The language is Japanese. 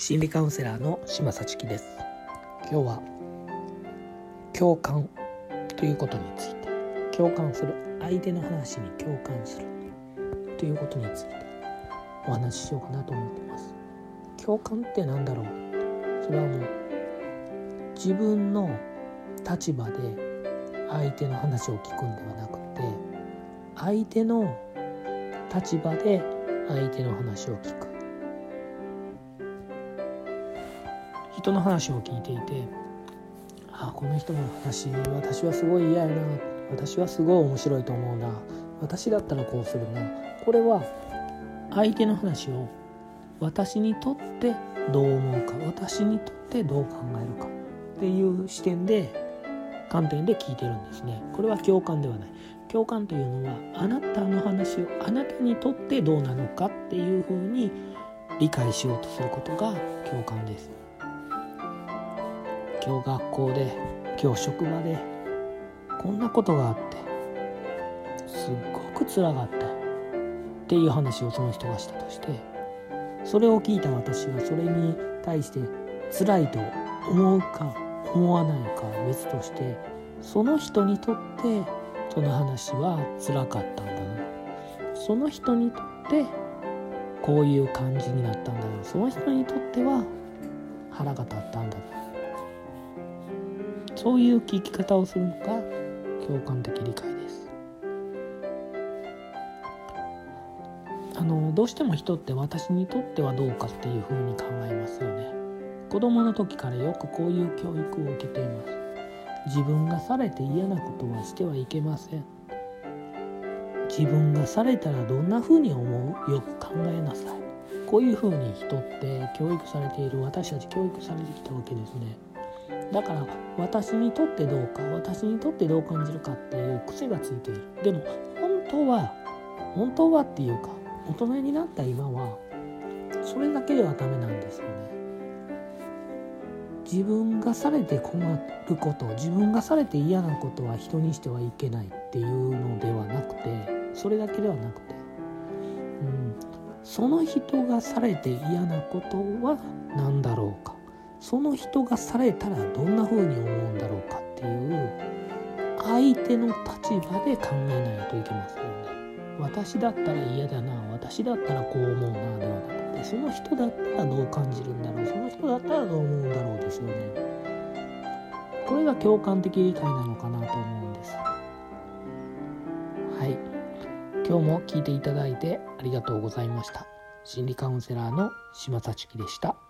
心理カウンセラーの島幸樹です。今日は共感ということについて共感する相手の話に共感するということについてお話ししようかなと思ってます。共感って何だろう？それはもう自分の立場で相手の話を聞くんではなくて相手の立場で相手の話を聞く。人の話を聞いていてあこの人の話私はすごい嫌やな私はすごい面白いと思うな私だったらこうするなこれは相手の話を私にとってどう思うか私にとってどう考えるかっていう視点で観点で聞いてるんですね。これは共感ではない。共感というのはあなたの話をあなたにとってどうなのかっていうふうに理解しようとすることが共感です。今日学校で今日職場でこんなことがあってすっごくつらかったっていう話をその人がしたとしてそれを聞いた私はそれに対して辛いと思うか思わないか別としてその人にとってその話は辛かったんだな。その人にとってこういう感じになったんだな。その人にとっては腹が立ったんだな。そういう聞き方をするのが共感的理解です。あのどうしても人って私にとってはどうかっていうふうに考えますよね。子供の時からよくこういう教育を受けています。自分がされて嫌なことはしてはいけません。自分がされたらどんなふうに思う？よく考えなさい。こういうふうに人って教育されている私たち教育されてきたわけですね。だから私にとってどうか私にとってどう感じるかっていう癖がついている。でも本当は本当はっていうか大人になった今はそれだけではダメなんですよね。自分がされて困ること自分がされて嫌なことは人にしてはいけないっていうのではなくてそれだけではなくて、うん、その人がされて嫌なことは何だろうか。その人がされたらどんな風に思うんだろうかっていう相手の立場で考えないといけませんよね。私だったら嫌だな私だったらこう思うなではなくてその人だったらどう感じるんだろうその人だったらどう思うんだろうですよね。これが共感的理解なのかなと思うんです。はい今日も聞いていただいてありがとうございました。心理カウンセラーの島幸樹でした。